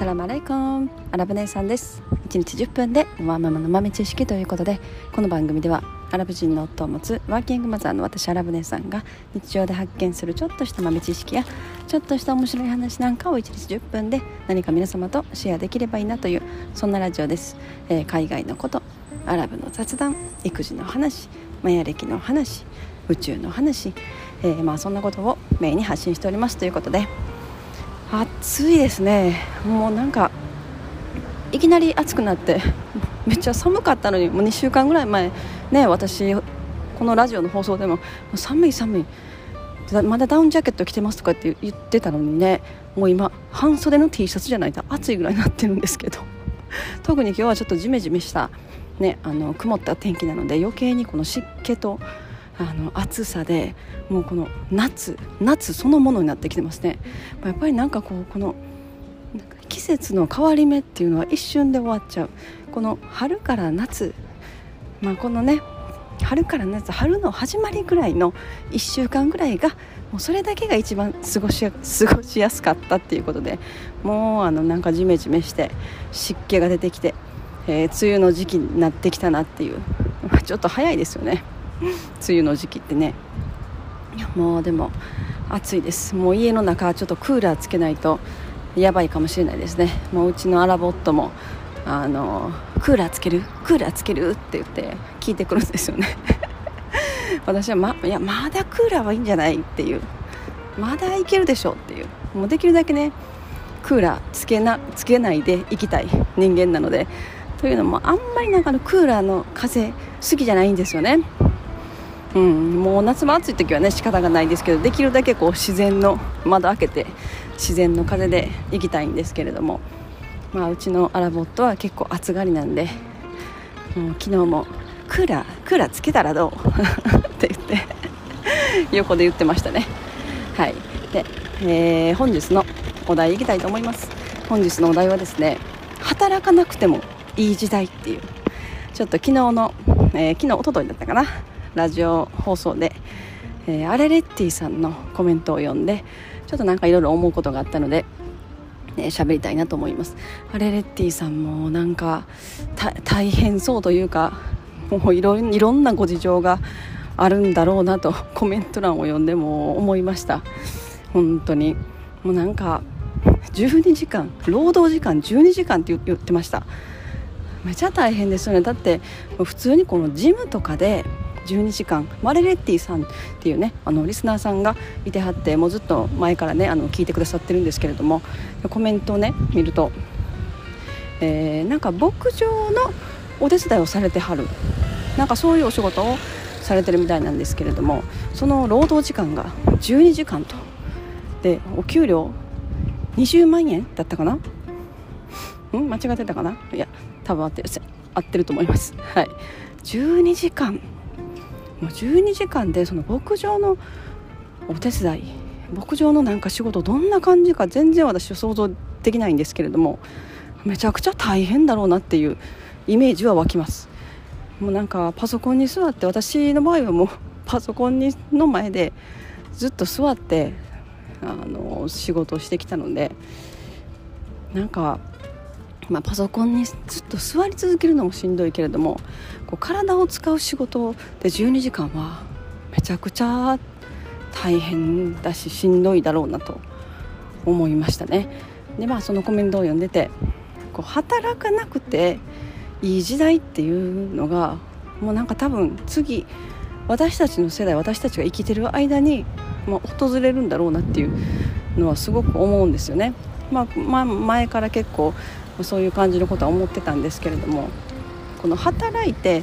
サラマレイコンアラブ姉さんです。1日10分でワーママの豆知識ということでこの番組ではアラブ人の夫を持つワーキングマザーの私アラブ姉さんが日常で発見するちょっとした豆知識やちょっとした面白い話なんかを1日10分で何か皆様とシェアできればいいなというそんなラジオです、えー、海外のことアラブの雑談育児の話マヤ歴の話宇宙の話、えー、まあそんなことをメインに発信しておりますということで暑いですね。もうなんかいきなり暑くなってめっちゃ寒かったのにもう2週間ぐらい前ね私このラジオの放送でも寒い寒い。まだダウンジャケット着てますとかって言ってたのにねもう今半袖の T シャツじゃないと暑いぐらいになってるんですけど。特に今日はちょっとジメジメした、ね、あの曇った天気なので余計にこの湿気とあの暑さでもうこの夏夏そのものになってきてますね。やっぱりなんかこうこの季節の変わり目っていうのは一瞬で終わっちゃう。この春から夏まあこのね春から夏春の始まりぐらいの1週間ぐらいがもうそれだけが一番過ごし過ごしやすかったっていうことでもうあのなんかジメジメして湿気が出てきて、えー、梅雨の時期になってきたなっていう。まちょっと早いですよね。梅雨の時期ってね。もうでも暑いです。もう家の中ちょっとクーラーつけないとやばいかもしれないですね。もううちのアラボットもあのクーラーつける？クーラーつける？って言って聞いてくるんですよね。私は、ま、いやまだクーラーはいいんじゃないっていう。まだいけるでしょっていう。もうできるだけねクーラーつけなつけないでいきたい人間なので。というのもあんまりなんかのクーラーの風好きじゃないんですよね。うん、もう夏も暑い時はね仕方がないですけどできるだけこう自然の窓開けて自然の風で行きたいんですけれども、まあ、うちのアラボットは結構暑がりなんでもう昨日もクーラークーラーつけたらどう？って言って横で言ってましたね。はい。で、えー、本日のお題いきたいと思います。本日のお題はですね働かなくてもいい時代っていうちょっと昨日の、えー、昨日おとといだったかな。ラジオ放送で、えー、アレレッティさんのコメントを読んでちょっとなんかいろいろ思うことがあったのでえー、喋りたいなと思います。アレレッティさんもなんか大変そうというかもういろいろんなご事情があるんだろうなとコメント欄を読んでも思いました。本当に。もうなんか12時間労働時間12時間って言ってました。めちゃ大変ですよね。だって普通にこのジムとかで12時間。マレレッティさんっていうねあのリスナーさんがいてはってもうずっと前からねあの聞いてくださってるんですけれどもコメントをね見ると、えー、なんか牧場のお手伝いをされてはる。なんかそういうお仕事をされてるみたいなんですけれどもその労働時間が12時間と。でお給料20万円だったかな？ん？間違ってたかな？いや多分合って合ってると思います。はい。12時間。もう12時間でその牧場のお手伝い牧場のなんか仕事どんな感じか全然私想像できないんですけれどもめちゃくちゃ大変だろうなっていうイメージは湧きます。もうなんかパソコンに座って私の場合はもうパソコンにの前でずっと座ってあの仕事をしてきたのでなんかまあ、パソコンにずっと座り続けるのもしんどいけれどもこう体を使う仕事で12時間はめちゃくちゃ大変だししんどいだろうなと思いましたね。でまあそのコメントを読んでてこう働かなくていい時代っていうのがもうなんか多分次私たちの世代私たちが生きてる間に、まあ、訪れるんだろうなっていうのはすごく思うんですよね。まあ、前から結構そういう感じのことは思ってたんですけれどもこの働いて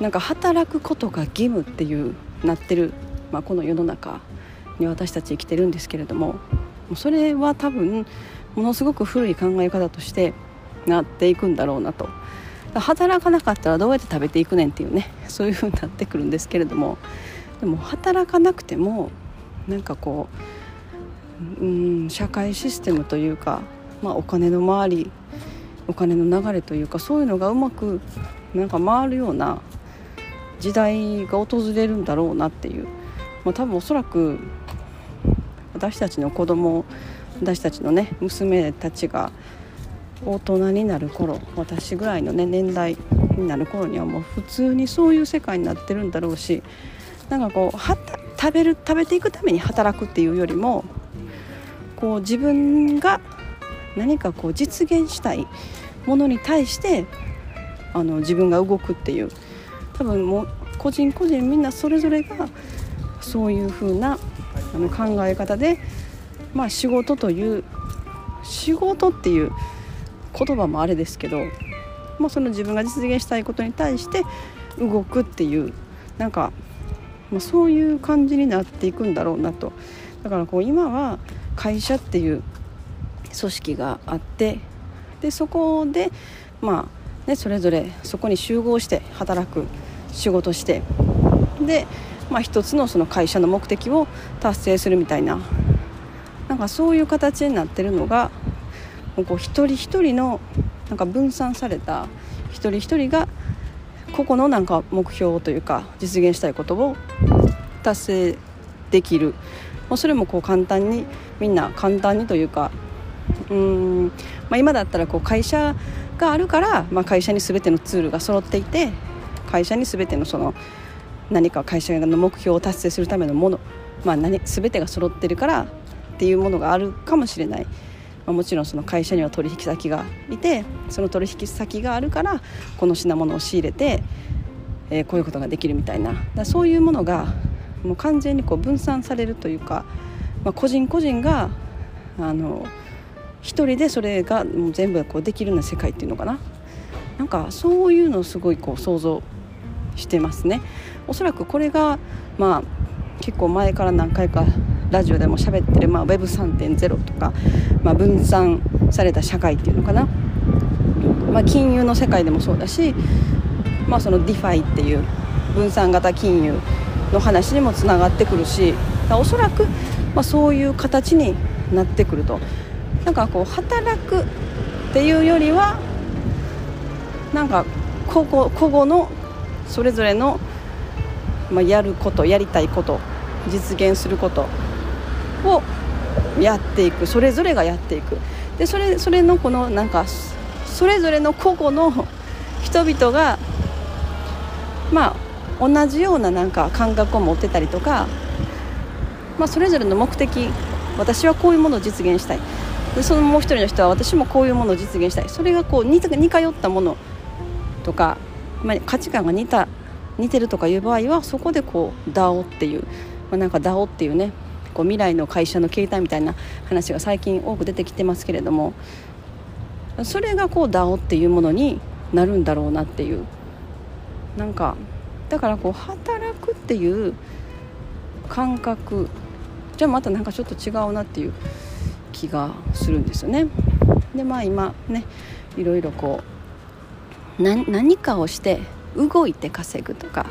なんか働くことが義務っていうなってる、まあ、この世の中に私たち生きてるんですけれどもそれは多分ものすごく古い考え方としてなっていくんだろうなと。働かなかったらどうやって食べていくねんっていうねそういう風になってくるんですけれどもでも働かなくてもなんかこううん社会システムというかまあ、お金の回りお金の流れというかそういうのがうまくなんか回るような時代が訪れるんだろうなっていう、まあ、多分おそらく私たちの子供私たちのね娘たちが大人になる頃私ぐらいのね年代になる頃にはもう普通にそういう世界になってるんだろうしなんかこうはた食べる食べていくために働くっていうよりもこう自分が何かこう実現したいものに対してあの自分が動くっていう。多分もう個人個人みんなそれぞれがそういう風なあの考え方で、まあ、仕事という仕事っていう言葉もあれですけど、まあ、その自分が実現したいことに対して動くっていうなんか、まあ、そういう感じになっていくんだろうなと。だからこう今は会社っていう組織があってでそこでまあねそれぞれそこに集合して働く仕事してで、まあ、一つのその会社の目的を達成するみたいななんかそういう形になってるのがこう一人一人のなんか分散された一人一人が個々のなんか目標というか実現したいことを達成できる。もうそれもこう簡単にみんな簡単にというかうん、まあ、今だったらこう会社があるから、まあ、会社に全てのツールが揃っていて会社に全てのその何か会社の目標を達成するためのもの、まあ何、全てが揃ってるからっていうものがあるかもしれない、もちろんその会社には取引先がいてその取引先があるからこの品物を仕入れて、えー、こういうことができるみたいな。だそういうものがもう完全にこう分散されるというか、まあ、個人個人があの一人でそれがもう全部こうできるような世界っていうのかな。なんかそういうのをすごいこう想像してますね。おそらくこれがまあ結構前から何回かラジオでも喋ってる、まあ、Web3.0 とか、まあ、分散された社会っていうのかな、まあ、金融の世界でもそうだし、まあ、その DeFi っていう分散型金融の話にもつながってくるしおそらく、まあ、そういう形になってくると。なんかこう働くっていうよりはなんか個々個々のそれぞれの、まあ、やることやりたいこと実現することをやっていく。それぞれがやっていく。でそれそれのこのなんかそれぞれの個々の人々がまあ同じようななんか感覚を持ってたりとか、まあ、それぞれの目的私はこういうものを実現したい。でそのもう一人の人は私もこういうものを実現したい。それがこう似通ったものとか、ま、価値観が似た似てるとかいう場合はそこでこう DAO っていう、まあ、なんか DAO っていうねこう未来の会社の形態みたいな話が最近多く出てきてますけれどもそれがこう DAO っていうものになるんだろうなっていう。なんかだからこう働くっていう感覚。じゃあまたなんかちょっと違うなっていう。気がするんですよね。でまあ今ねいろいろこう何かをして動いて稼ぐとか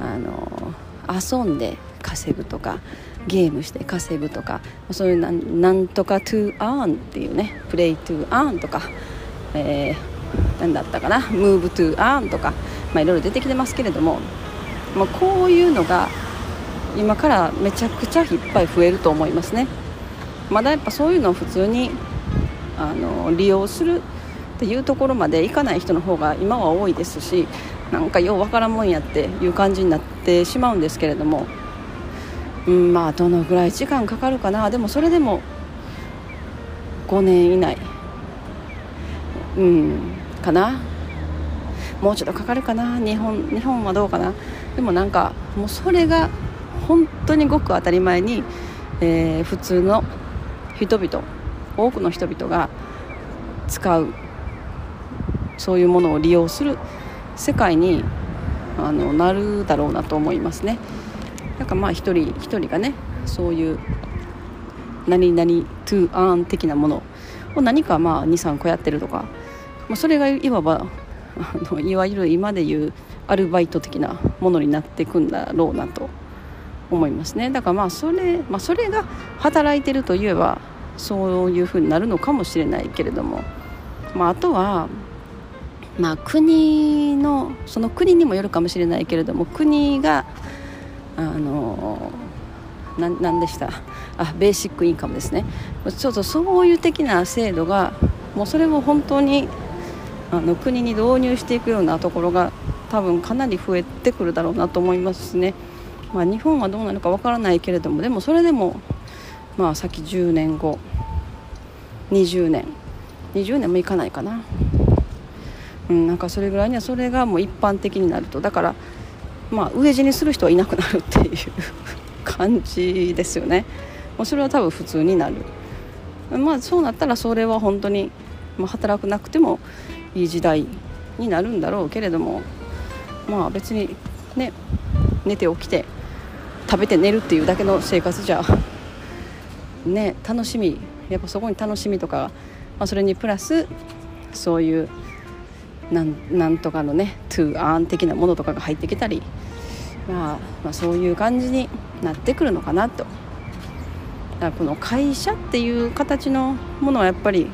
あの遊んで稼ぐとかゲームして稼ぐとかそういうなんなんとか to earn っていうねプレイ to earn とか、えー、何だったかな move to earn とか、まあ、いろいろ出てきてますけれども、まあ、こういうのが今からめちゃくちゃいっぱい増えると思いますねまだやっぱそういうのを普通にあの利用するっていうところまでいかない人の方が今は多いですしなんかようわからんもんやっていう感じになってしまうんですけれども、うん、まあどのぐらい時間かかるかな。でもそれでも5年以内。うんかな。もうちょっとかかるかな。日本日本はどうかな。でもなんかもうそれが本当にごく当たり前に、えー、普通の人々多くの人々が使うそういうものを利用する世界にあのなるだろうなと思いますね。なんかまあ一人一人がねそういう何々 to earn 的なものを何かまあ23個やってるとか、まあ、それがいわばあのいわゆる今でいうアルバイト的なものになっていくんだろうなと思いますね。だからまあそれ,、まあ、それが働いてるといえばそういうふうになるのかもしれないけれども、まあ、あとはまあ、国のその国にもよるかもしれないけれども国があの何でした？あベーシックインカムですね。ちょっとそういう的な制度がもうそれを本当にあの国に導入していくようなところが多分かなり増えてくるだろうなと思いますね、まあ、日本はどうなのかわからないけれどもでもそれでもまあ先10年後20年20年もいかないかな。うん、なんかそれぐらいにはそれがもう一般的になると。だからまあ飢え死にする人はいなくなるっていう感じですよね。もうそれは多分普通になる。まあそうなったらそれは本当に、まあ、働くなくてもいい時代になるんだろうけれどもまあ別にね寝て起きて食べて寝るっていうだけの生活じゃね楽しみ。やっぱそこに楽しみとか、まあ、それにプラスそういうなんなんとかのねトゥーアーン的なものとかが入ってきたり、まあ、まあそういう感じになってくるのかなと。だからこの会社っていう形のものはやっぱり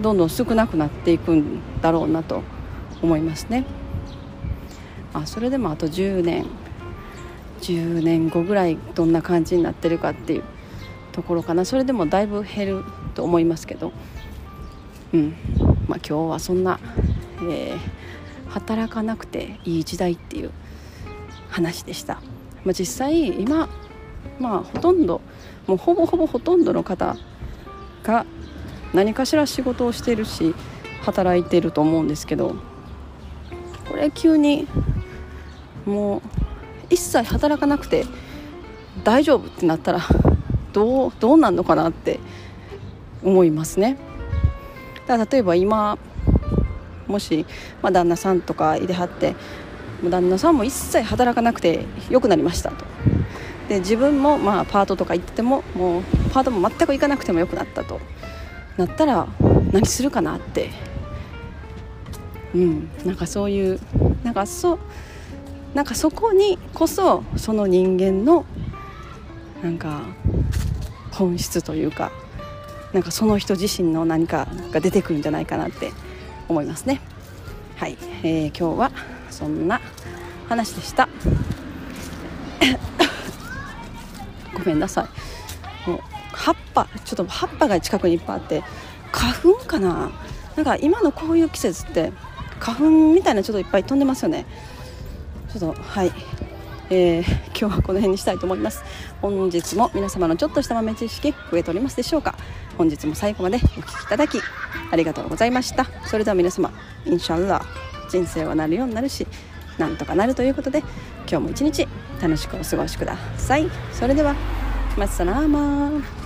どんどん少なくなっていくんだろうなと思いますね。あそれでもあと10年。10年後ぐらいどんな感じになってるかっていうところかな。それでもだいぶ減ると思いますけど。うん。まあ今日はそんなえー、働かなくていい時代っていう話でした、まあ、実際今まあほとんどもうほぼほぼほとんどの方が何かしら仕事をしてるし働いてると思うんですけどこれ急にもう一切働かなくて大丈夫ってなったらどうどうなんのかなって思いますね。だから例えば今もし、まあ、旦那さんとかいではって旦那さんも一切働かなくて良くなりましたと。で自分もまあパートとか行っててももうパートも全く行かなくても良くなったと。なったら何するかなって。うん。なんかそういうなんかそうなんかそこにこそその人間のなんか本質というかなんかその人自身の何かが出てくるんじゃないかなって思いますね。はい、えー、今日はそんな話でした。ごめんなさい。もう葉っぱちょっと葉っぱが近くにいっぱいあって花粉かな？なんか今のこういう季節って花粉みたいなちょっといっぱい飛んでますよね。ちょっとはい。えー、今日はこの辺にしたいと思います。本日も皆様のちょっとした豆知識増えておりますでしょうか。本日も最後までお聴きいただきありがとうございました。それでは皆様インシャッラ人生はなるようになるしなんとかなるということで今日も一日楽しくお過ごしください。それではマッサラーマー